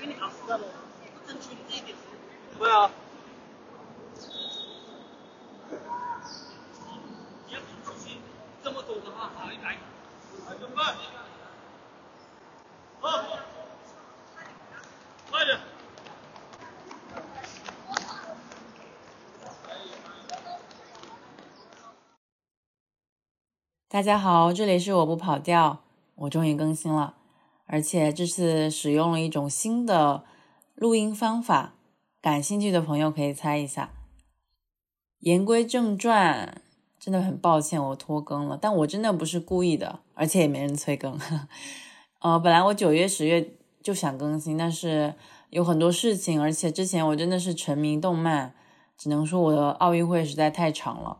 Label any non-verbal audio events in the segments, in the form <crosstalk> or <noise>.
给你打死的喽，争取你这一点。对啊。你要出去这么多的话，好一百。来，准备。好，快点。大家好，这里是我不跑调，我终于更新了，而且这次使用了一种新的录音方法，感兴趣的朋友可以猜一下。言归正传，真的很抱歉我拖更了，但我真的不是故意的，而且也没人催更。<laughs> 呃，本来我九月、十月就想更新，但是有很多事情，而且之前我真的是沉迷动漫，只能说我的奥运会实在太长了。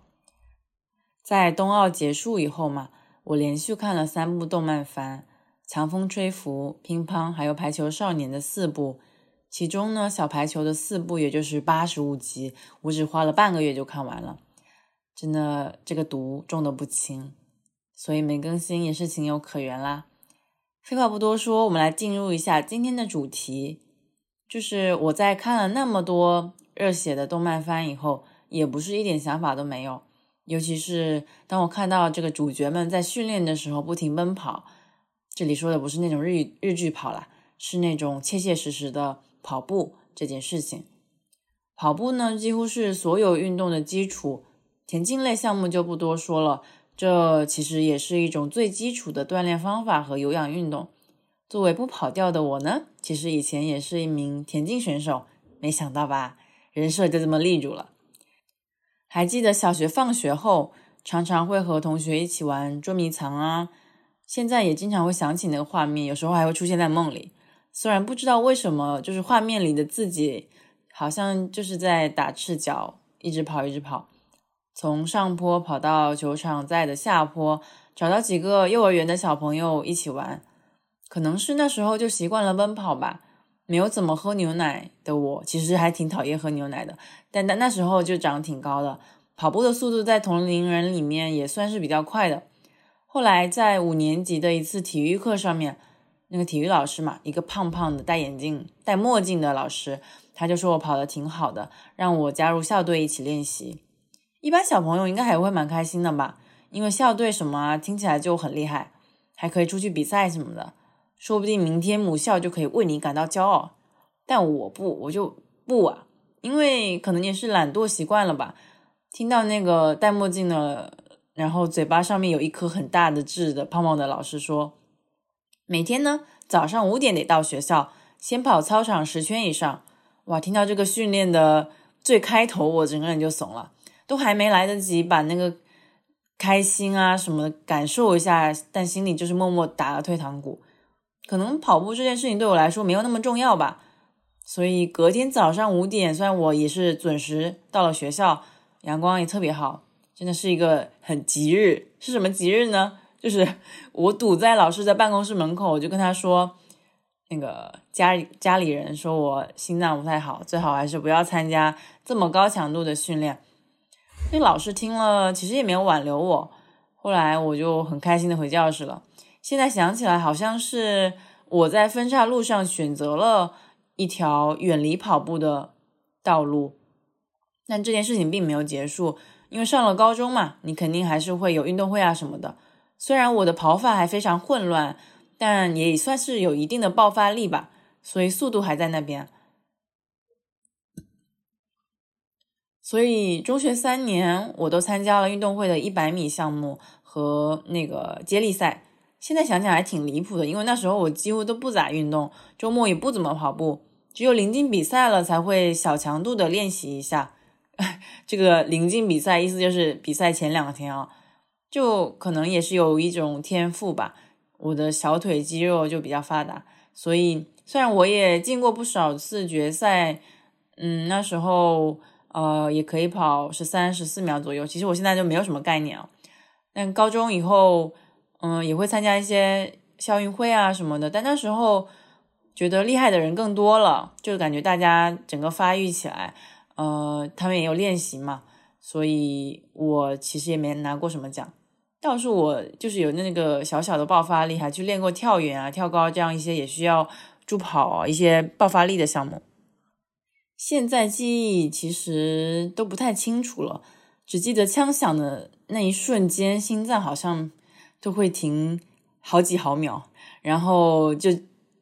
在冬奥结束以后嘛，我连续看了三部动漫番，《强风吹拂》、《乒乓》还有《排球少年》的四部，其中呢，小排球的四部也就是八十五集，我只花了半个月就看完了，真的这个毒中的不轻，所以没更新也是情有可原啦。废话不多说，我们来进入一下今天的主题，就是我在看了那么多热血的动漫番以后，也不是一点想法都没有。尤其是当我看到这个主角们在训练的时候不停奔跑，这里说的不是那种日日剧跑啦，是那种切切实实的跑步这件事情。跑步呢，几乎是所有运动的基础，田径类项目就不多说了。这其实也是一种最基础的锻炼方法和有氧运动。作为不跑调的我呢，其实以前也是一名田径选手，没想到吧，人设就这么立住了。还记得小学放学后，常常会和同学一起玩捉迷藏啊。现在也经常会想起那个画面，有时候还会出现在梦里。虽然不知道为什么，就是画面里的自己，好像就是在打赤脚，一直跑，一直跑，从上坡跑到球场在的下坡，找到几个幼儿园的小朋友一起玩。可能是那时候就习惯了奔跑吧。没有怎么喝牛奶的我，其实还挺讨厌喝牛奶的。但那那时候就长挺高的，跑步的速度在同龄人里面也算是比较快的。后来在五年级的一次体育课上面，那个体育老师嘛，一个胖胖的戴眼镜、戴墨镜的老师，他就说我跑得挺好的，让我加入校队一起练习。一般小朋友应该还会蛮开心的吧，因为校队什么啊，听起来就很厉害，还可以出去比赛什么的。说不定明天母校就可以为你感到骄傲，但我不，我就不啊，因为可能也是懒惰习惯了吧。听到那个戴墨镜的，然后嘴巴上面有一颗很大的痣的胖胖的老师说，每天呢早上五点得到学校，先跑操场十圈以上。哇，听到这个训练的最开头，我整个人就怂了，都还没来得及把那个开心啊什么的感受一下，但心里就是默默打了退堂鼓。可能跑步这件事情对我来说没有那么重要吧，所以隔天早上五点，虽然我也是准时到了学校，阳光也特别好，真的是一个很吉日。是什么吉日呢？就是我堵在老师的办公室门口，我就跟他说，那个家里家里人说我心脏不太好，最好还是不要参加这么高强度的训练。那老师听了，其实也没有挽留我，后来我就很开心的回教室了。现在想起来，好像是我在分岔路上选择了一条远离跑步的道路，但这件事情并没有结束，因为上了高中嘛，你肯定还是会有运动会啊什么的。虽然我的跑法还非常混乱，但也算是有一定的爆发力吧，所以速度还在那边。所以中学三年，我都参加了运动会的一百米项目和那个接力赛。现在想想还挺离谱的，因为那时候我几乎都不咋运动，周末也不怎么跑步，只有临近比赛了才会小强度的练习一下。<laughs> 这个临近比赛意思就是比赛前两天啊，就可能也是有一种天赋吧，我的小腿肌肉就比较发达，所以虽然我也进过不少次决赛，嗯，那时候呃也可以跑十三、十四秒左右，其实我现在就没有什么概念啊，但高中以后。嗯，也会参加一些校运会啊什么的，但那时候觉得厉害的人更多了，就感觉大家整个发育起来，呃，他们也有练习嘛，所以我其实也没拿过什么奖，倒是我就是有那个小小的爆发力，还去练过跳远啊、跳高这样一些也需要助跑一些爆发力的项目。现在记忆其实都不太清楚了，只记得枪响的那一瞬间，心脏好像都会停好几毫秒，然后就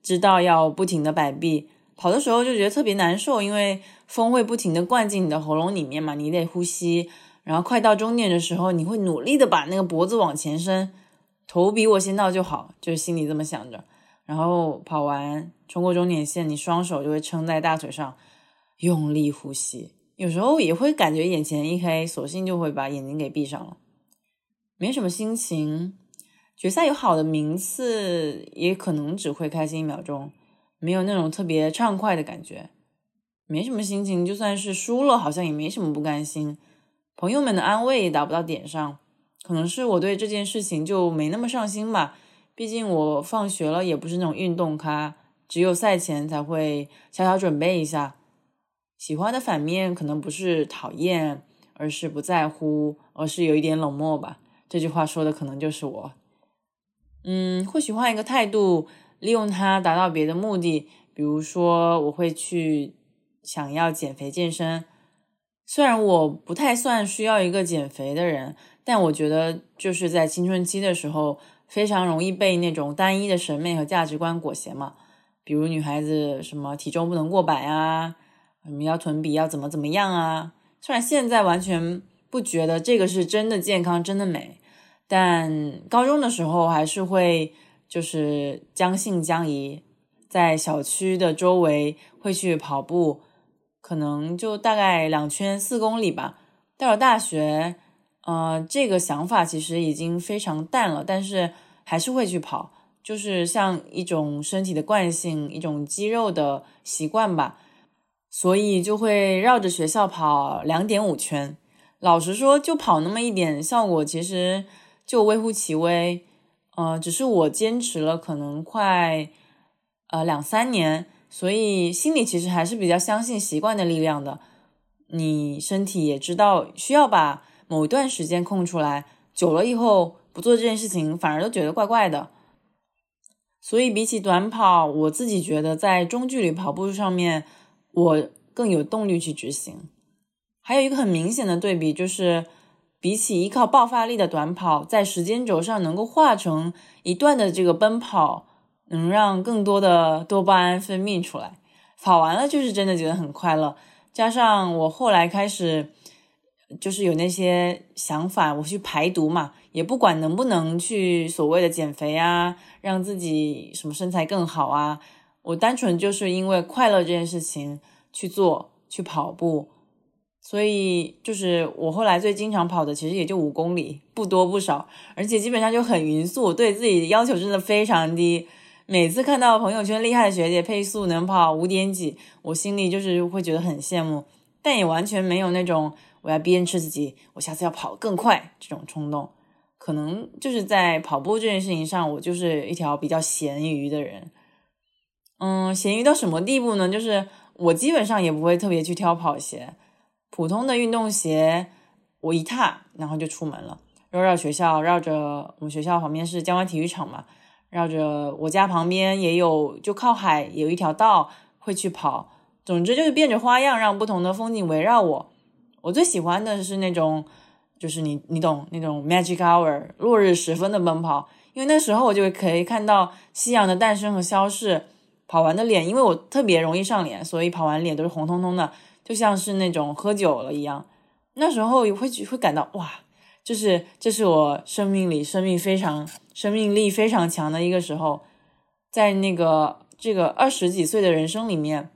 知道要不停的摆臂。跑的时候就觉得特别难受，因为风会不停的灌进你的喉咙里面嘛，你得呼吸。然后快到终点的时候，你会努力的把那个脖子往前伸，头比我先到就好，就是心里这么想着。然后跑完冲过终点线，你双手就会撑在大腿上。用力呼吸，有时候也会感觉眼前一黑，索性就会把眼睛给闭上了，没什么心情。决赛有好的名次，也可能只会开心一秒钟，没有那种特别畅快的感觉，没什么心情。就算是输了，好像也没什么不甘心。朋友们的安慰也达不到点上，可能是我对这件事情就没那么上心吧。毕竟我放学了也不是那种运动咖，只有赛前才会小小准备一下。喜欢的反面可能不是讨厌，而是不在乎，而是有一点冷漠吧。这句话说的可能就是我。嗯，或许换一个态度，利用它达到别的目的。比如说，我会去想要减肥健身。虽然我不太算需要一个减肥的人，但我觉得就是在青春期的时候，非常容易被那种单一的审美和价值观裹挟嘛。比如女孩子什么体重不能过百啊。什么要臀比要怎么怎么样啊？虽然现在完全不觉得这个是真的健康、真的美，但高中的时候还是会就是将信将疑，在小区的周围会去跑步，可能就大概两圈四公里吧。到了大学，呃，这个想法其实已经非常淡了，但是还是会去跑，就是像一种身体的惯性，一种肌肉的习惯吧。所以就会绕着学校跑两点五圈，老实说，就跑那么一点，效果其实就微乎其微。呃，只是我坚持了可能快呃两三年，所以心里其实还是比较相信习惯的力量的。你身体也知道需要把某一段时间空出来，久了以后不做这件事情，反而都觉得怪怪的。所以比起短跑，我自己觉得在中距离跑步上面。我更有动力去执行。还有一个很明显的对比，就是比起依靠爆发力的短跑，在时间轴上能够化成一段的这个奔跑，能让更多的多巴胺分泌出来。跑完了就是真的觉得很快乐。加上我后来开始就是有那些想法，我去排毒嘛，也不管能不能去所谓的减肥啊，让自己什么身材更好啊。我单纯就是因为快乐这件事情去做去跑步，所以就是我后来最经常跑的其实也就五公里，不多不少，而且基本上就很匀速，对自己的要求真的非常低。每次看到朋友圈厉害的学姐配速能跑五点几，我心里就是会觉得很羡慕，但也完全没有那种我要鞭笞自己，我下次要跑更快这种冲动。可能就是在跑步这件事情上，我就是一条比较咸鱼的人。嗯，咸鱼到什么地步呢？就是我基本上也不会特别去挑跑鞋，普通的运动鞋我一踏，然后就出门了，绕绕学校，绕着我们学校旁边是江湾体育场嘛，绕着我家旁边也有，就靠海有一条道会去跑。总之就是变着花样让不同的风景围绕我。我最喜欢的是那种，就是你你懂那种 magic hour 落日时分的奔跑，因为那时候我就可以看到夕阳的诞生和消逝。跑完的脸，因为我特别容易上脸，所以跑完脸都是红彤彤的，就像是那种喝酒了一样。那时候会会感到哇，就是这是我生命里生命非常生命力非常强的一个时候。在那个这个二十几岁的人生里面，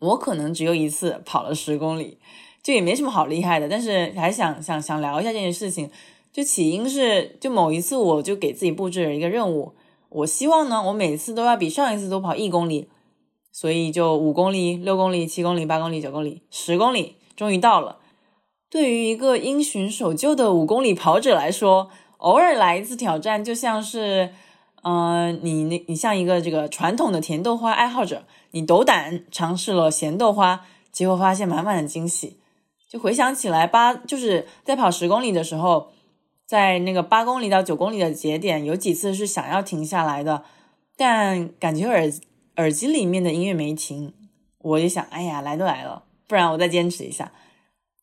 我可能只有一次跑了十公里，就也没什么好厉害的。但是还想想想聊一下这件事情，就起因是就某一次我就给自己布置了一个任务。我希望呢，我每次都要比上一次多跑一公里，所以就五公里、六公里、七公里、八公里、九公里、十公里，终于到了。对于一个因循守旧的五公里跑者来说，偶尔来一次挑战，就像是，嗯，你那，你像一个这个传统的甜豆花爱好者，你斗胆尝试了咸豆花，结果发现满满的惊喜。就回想起来，八就是在跑十公里的时候。在那个八公里到九公里的节点，有几次是想要停下来的，但感觉有点耳机里面的音乐没停，我就想，哎呀，来都来了，不然我再坚持一下。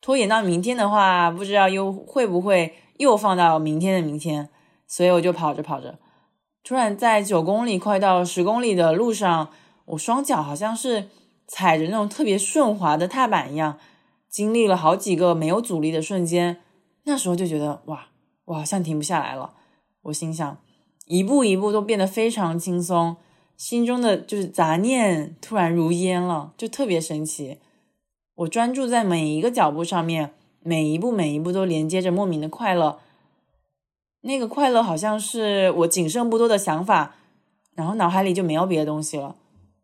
拖延到明天的话，不知道又会不会又放到明天的明天，所以我就跑着跑着，突然在九公里快到十公里的路上，我双脚好像是踩着那种特别顺滑的踏板一样，经历了好几个没有阻力的瞬间，那时候就觉得哇，我好像停不下来了。我心想，一步一步都变得非常轻松，心中的就是杂念突然如烟了，就特别神奇。我专注在每一个脚步上面，每一步每一步都连接着莫名的快乐。那个快乐好像是我仅剩不多的想法，然后脑海里就没有别的东西了。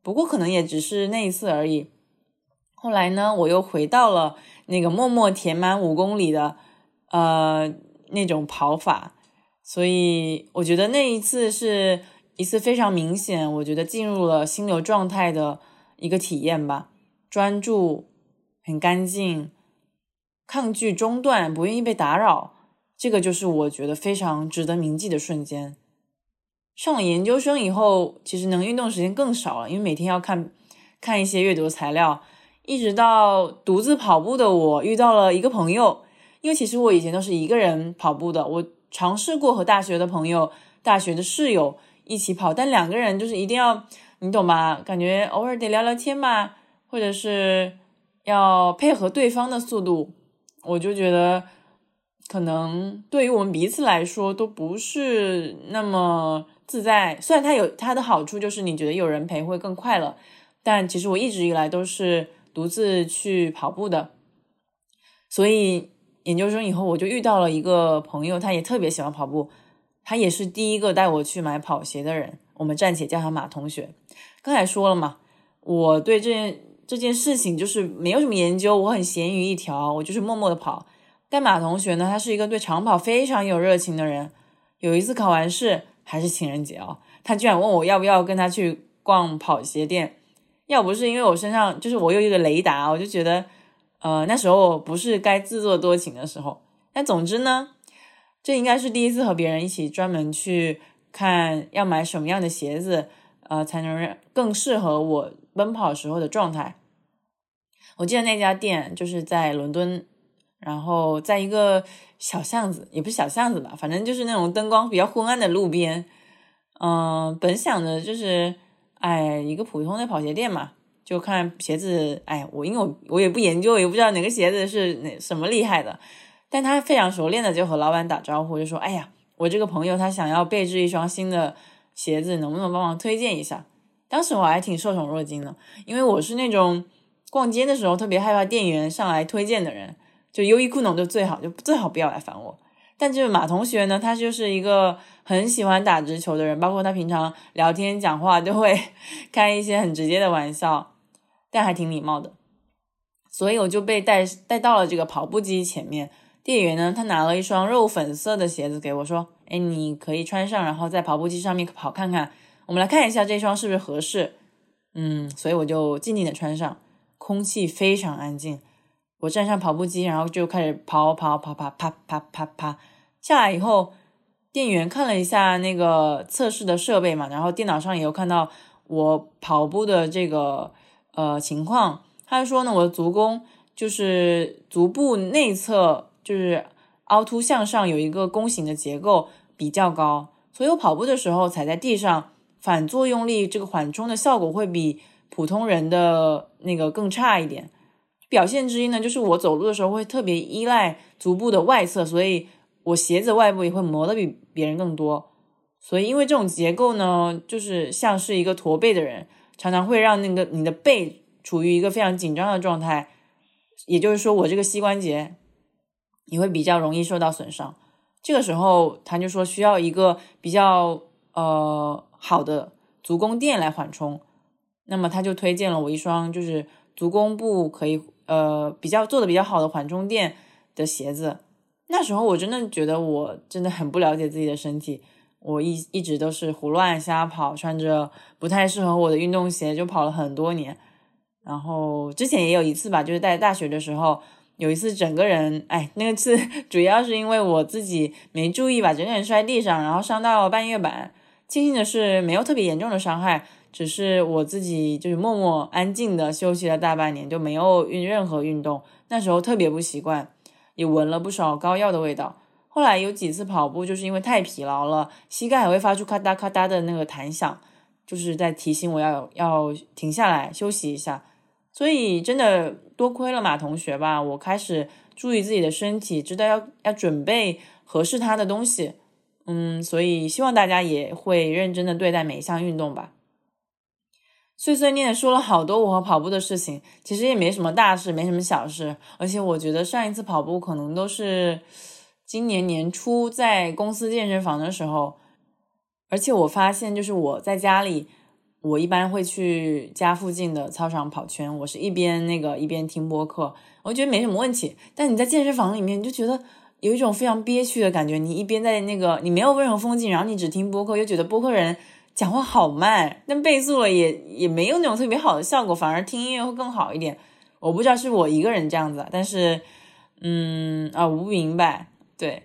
不过可能也只是那一次而已。后来呢，我又回到了那个默默填满五公里的呃那种跑法，所以我觉得那一次是一次非常明显，我觉得进入了心流状态的一个体验吧，专注。很干净，抗拒中断，不愿意被打扰，这个就是我觉得非常值得铭记的瞬间。上了研究生以后，其实能运动时间更少了，因为每天要看看一些阅读材料。一直到独自跑步的我遇到了一个朋友，因为其实我以前都是一个人跑步的。我尝试过和大学的朋友、大学的室友一起跑，但两个人就是一定要你懂吧？感觉偶尔得聊聊天嘛，或者是。要配合对方的速度，我就觉得可能对于我们彼此来说都不是那么自在。虽然它有它的好处，就是你觉得有人陪会更快乐，但其实我一直以来都是独自去跑步的。所以研究生以后，我就遇到了一个朋友，他也特别喜欢跑步，他也是第一个带我去买跑鞋的人。我们暂且叫他马同学。刚才说了嘛，我对这件。这件事情就是没有什么研究，我很闲鱼一条，我就是默默的跑。但马同学呢，他是一个对长跑非常有热情的人。有一次考完试还是情人节哦，他居然问我要不要跟他去逛跑鞋店。要不是因为我身上就是我有一个雷达，我就觉得，呃，那时候不是该自作多情的时候。但总之呢，这应该是第一次和别人一起专门去看要买什么样的鞋子，呃，才能更适合我。奔跑时候的状态，我记得那家店就是在伦敦，然后在一个小巷子，也不是小巷子吧，反正就是那种灯光比较昏暗的路边。嗯，本想着就是，哎，一个普通的跑鞋店嘛，就看鞋子。哎，我因为我我也不研究，也不知道哪个鞋子是哪什么厉害的，但他非常熟练的就和老板打招呼，就说：“哎呀，我这个朋友他想要备置一双新的鞋子，能不能帮忙推荐一下？”当时我还挺受宠若惊的，因为我是那种逛街的时候特别害怕店员上来推荐的人，就优衣库那种就最好，就最好不要来烦我。但就是马同学呢，他就是一个很喜欢打直球的人，包括他平常聊天讲话都会 <laughs> 开一些很直接的玩笑，但还挺礼貌的。所以我就被带带到了这个跑步机前面，店员呢，他拿了一双肉粉色的鞋子给我说：“哎，你可以穿上，然后在跑步机上面跑看看。”我们来看一下这双是不是合适，嗯，所以我就静静的穿上，空气非常安静。我站上跑步机，然后就开始跑跑跑跑啪啪啪啪。下来以后，店员看了一下那个测试的设备嘛，然后电脑上也有看到我跑步的这个呃情况。他说呢，我的足弓就是足部内侧就是凹凸向上有一个弓形的结构比较高，所以我跑步的时候踩在地上。反作用力这个缓冲的效果会比普通人的那个更差一点。表现之一呢，就是我走路的时候会特别依赖足部的外侧，所以我鞋子外部也会磨得比别人更多。所以因为这种结构呢，就是像是一个驼背的人，常常会让那个你的背处于一个非常紧张的状态。也就是说，我这个膝关节你会比较容易受到损伤。这个时候，他就说需要一个比较呃。好的足弓垫来缓冲，那么他就推荐了我一双就是足弓部可以呃比较做的比较好的缓冲垫的鞋子。那时候我真的觉得我真的很不了解自己的身体，我一一直都是胡乱瞎跑，穿着不太适合我的运动鞋就跑了很多年。然后之前也有一次吧，就是在大学的时候，有一次整个人哎那次 <laughs> 主要是因为我自己没注意把整个人摔地上，然后伤到半月板。庆幸的是没有特别严重的伤害，只是我自己就是默默安静的休息了大半年，就没有运任何运动。那时候特别不习惯，也闻了不少膏药的味道。后来有几次跑步，就是因为太疲劳了，膝盖还会发出咔嗒咔嗒的那个弹响，就是在提醒我要要停下来休息一下。所以真的多亏了马同学吧，我开始注意自己的身体，知道要要准备合适他的东西。嗯，所以希望大家也会认真的对待每一项运动吧。碎碎念说了好多我和跑步的事情，其实也没什么大事，没什么小事。而且我觉得上一次跑步可能都是今年年初在公司健身房的时候。而且我发现，就是我在家里，我一般会去家附近的操场跑圈，我是一边那个一边听播客，我觉得没什么问题。但你在健身房里面，你就觉得有一种非常憋屈的感觉。你一边在那个你没有任何风景，然后你只听播客，又觉得播客人。讲话好慢，但倍速了也也没有那种特别好的效果，反而听音乐会更好一点。我不知道是我一个人这样子，但是，嗯啊，我不明白。对，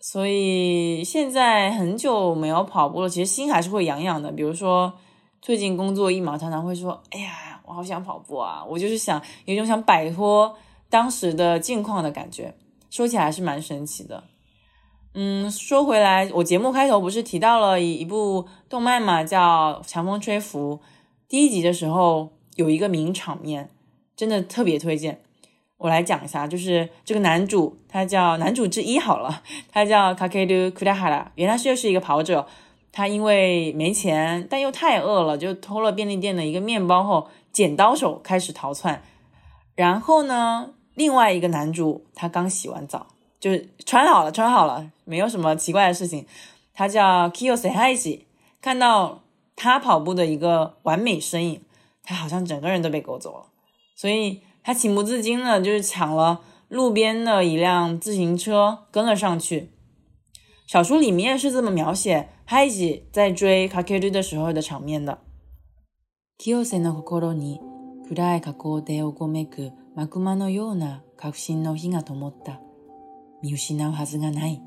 所以现在很久没有跑步了，其实心还是会痒痒的。比如说最近工作一忙，常常会说：“哎呀，我好想跑步啊！”我就是想有一种想摆脱当时的境况的感觉。说起来是蛮神奇的。嗯，说回来，我节目开头不是提到了一部动漫嘛，叫《强风吹拂》。第一集的时候有一个名场面，真的特别推荐。我来讲一下，就是这个男主，他叫男主之一好了，他叫 Kakeru Kurahara。原来就是一个跑者，他因为没钱，但又太饿了，就偷了便利店的一个面包后，剪刀手开始逃窜。然后呢，另外一个男主，他刚洗完澡。就是穿好了，穿好了，没有什么奇怪的事情。他叫 Kyo s e h a i 看到他跑步的一个完美身影，他好像整个人都被勾走了，所以他情不自禁的，就是抢了路边的一辆自行车，跟了上去。小说里面是这么描写 Haiji 在追 Kakeru 的时候的场面的。Kiyose の心に暗い河口でうごめくマグマのような確信の火が灯った。見失うはずがない。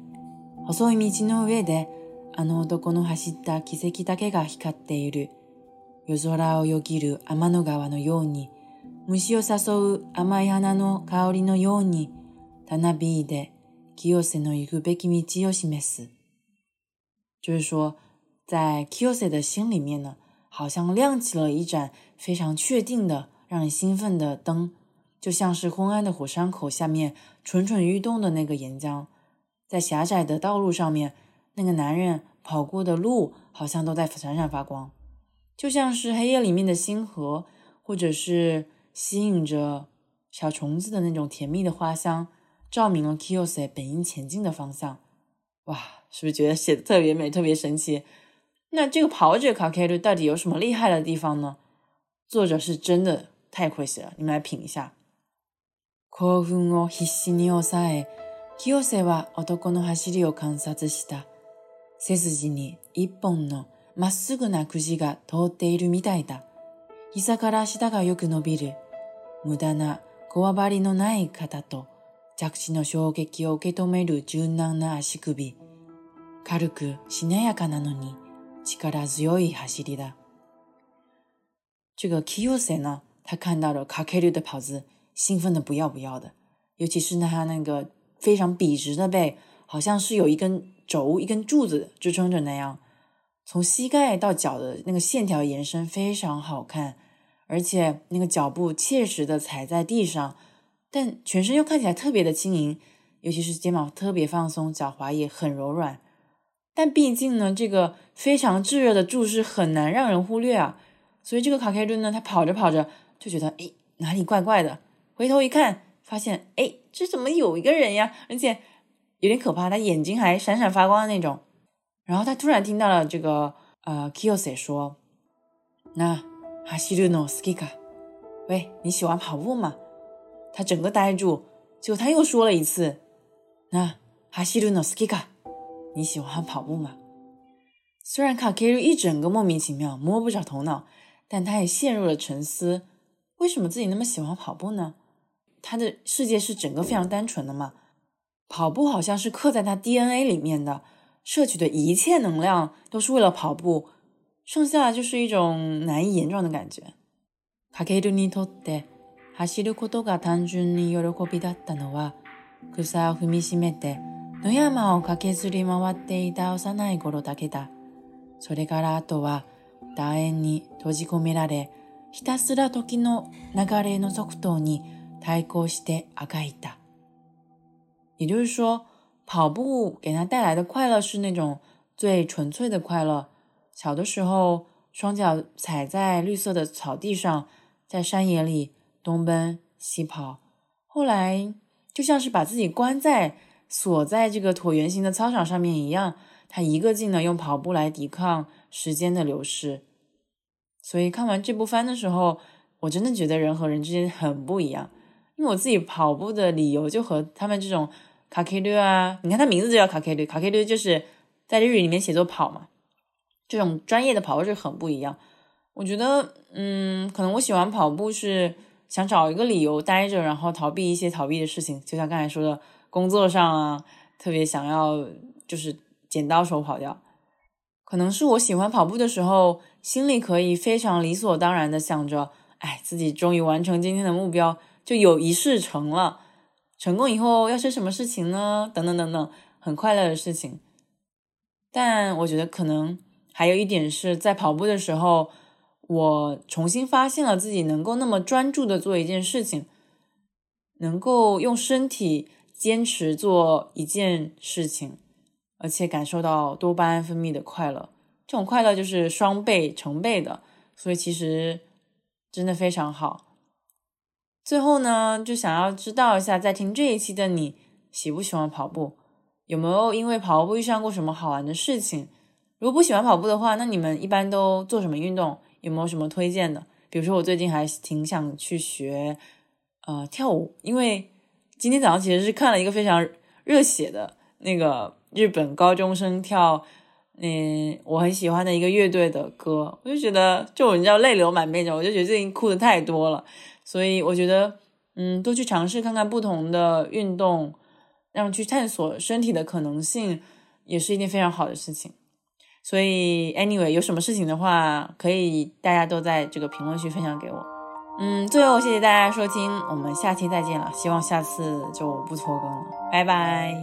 細い道の上で、あの男の走った奇跡だけが光っている。夜空をよぎる天の川のように、虫を誘う甘い花の香りのように、たなびいで清瀬の行くべき道を示す。就是说，在 Kiyose 的心里面呢，好像亮起了一盏非常确定的、让人兴奋的灯。就像是昏暗的火山口下面蠢蠢欲动的那个岩浆，在狭窄的道路上面，那个男人跑过的路好像都在闪闪发光，就像是黑夜里面的星河，或者是吸引着小虫子的那种甜蜜的花香，照明了 Kiyose 本应前进的方向。哇，是不是觉得写的特别美，特别神奇？那这个跑者卡凯鲁到底有什么厉害的地方呢？作者是真的太会写了，你们来品一下。興奮を必死に抑え、清瀬は男の走りを観察した。背筋に一本のまっすぐなくじが通っているみたいだ。膝から下がよく伸びる。無駄なこわばりのない肩と着地の衝撃を受け止める柔軟な足首。軽くしなやかなのに力強い走りだ。这个 Kiyose 呢，他看到了卡 K 的跑姿，兴奋的不要不要的，尤其是他那个非常笔直的背，好像是有一根轴、一根柱子支撑着那样，从膝盖到脚的那个线条延伸非常好看，而且那个脚步切实的踩在地上，但全身又看起来特别的轻盈，尤其是肩膀特别放松，脚踝也很柔软。 但毕竟呢，这个非常炙热的注视很难让人忽略啊，所以这个卡凯顿呢，他跑着跑着就觉得，哎，哪里怪怪的。回头一看，发现哎，这怎么有一个人呀？而且有点可怕，他眼睛还闪闪发光的那种。然后他突然听到了这个呃，Kiyose 说：“那哈西鲁诺斯基卡，喂，你喜欢跑步吗？”他整个呆住，结果他又说了一次：“那哈西鲁诺斯基卡，你喜欢跑步吗？”虽然卡 K 鲁一整个莫名其妙，摸不着头脑，但他也陷入了沉思：为什么自己那么喜欢跑步呢？他的世界是整个非常单纯的嘛，跑步好像是刻在他 DNA 里面的，摄取的一切能量都是为了跑步， 剩下就是一种难以言状的感觉。かけるにとって走ることが単純に喜びだったのは、草を踏みしめて 野山を駆けずり回っていた幼い頃だけだ。それからあとは楕円に閉じ込められ、ひたすら時の流れの速度に対抗してあがいた。也就是说，跑步给他带来的快乐是那种最纯粹的快乐。小的时候，双脚踩在绿色的草地上，在山野里东奔西跑。后来，就像是把自己关在锁在这个椭圆形的操场上面一样，他一个劲的用跑步来抵抗时间的流逝。所以看完这部番的时候，我真的觉得人和人之间很不一样。因为我自己跑步的理由就和他们这种卡 K 六啊，你看它名字就叫卡 K 六，卡 K 六就是在日语里面写作跑嘛。这种专业的跑步是很不一样。我觉得，嗯，可能我喜欢跑步是想找一个理由待着，然后逃避一些逃避的事情，就像刚才说的，工作上啊，特别想要就是剪刀手跑掉。可能是我喜欢跑步的时候，心里可以非常理所当然的想着，哎，自己终于完成今天的目标，就有一事成了。成功以后要是什么事情呢？等等等等，很快乐的事情。但我觉得可能。还有一点是在跑步的时候，我重新发现了自己能够那么专注的做一件事情，能够用身体坚持做一件事情，而且感受到多巴胺分泌的快乐，这种快乐就是双倍、成倍的，所以其实真的非常好。最后呢，就想要知道一下，在听这一期的你喜不喜欢跑步，有没有因为跑步遇上过什么好玩的事情？如果不喜欢跑步的话，那你们一般都做什么运动？有没有什么推荐的？比如说，我最近还挺想去学呃跳舞，因为今天早上其实是看了一个非常热血的那个日本高中生跳，嗯，我很喜欢的一个乐队的歌，我就觉得就你知道泪流满面的，我就觉得最近哭的太多了，所以我觉得嗯，多去尝试看看不同的运动，让去探索身体的可能性，也是一件非常好的事情。所以，anyway，有什么事情的话，可以大家都在这个评论区分享给我。嗯，最后谢谢大家收听，我们下期再见了，希望下次就不拖更了，拜拜。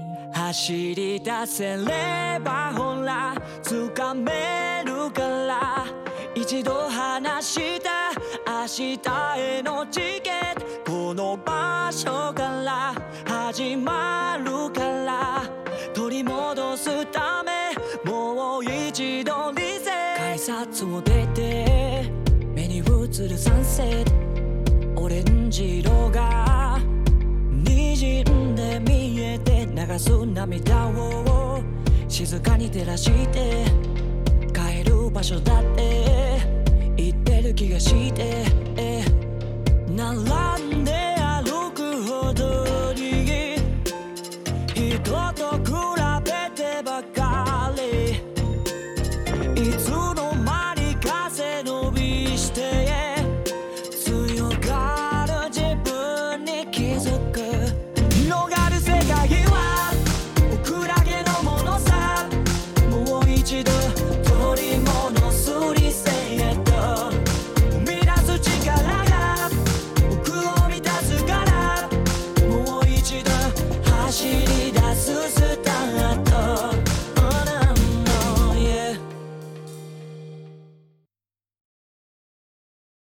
て流す涙を静かに照らして帰る場所だって言ってる気がして。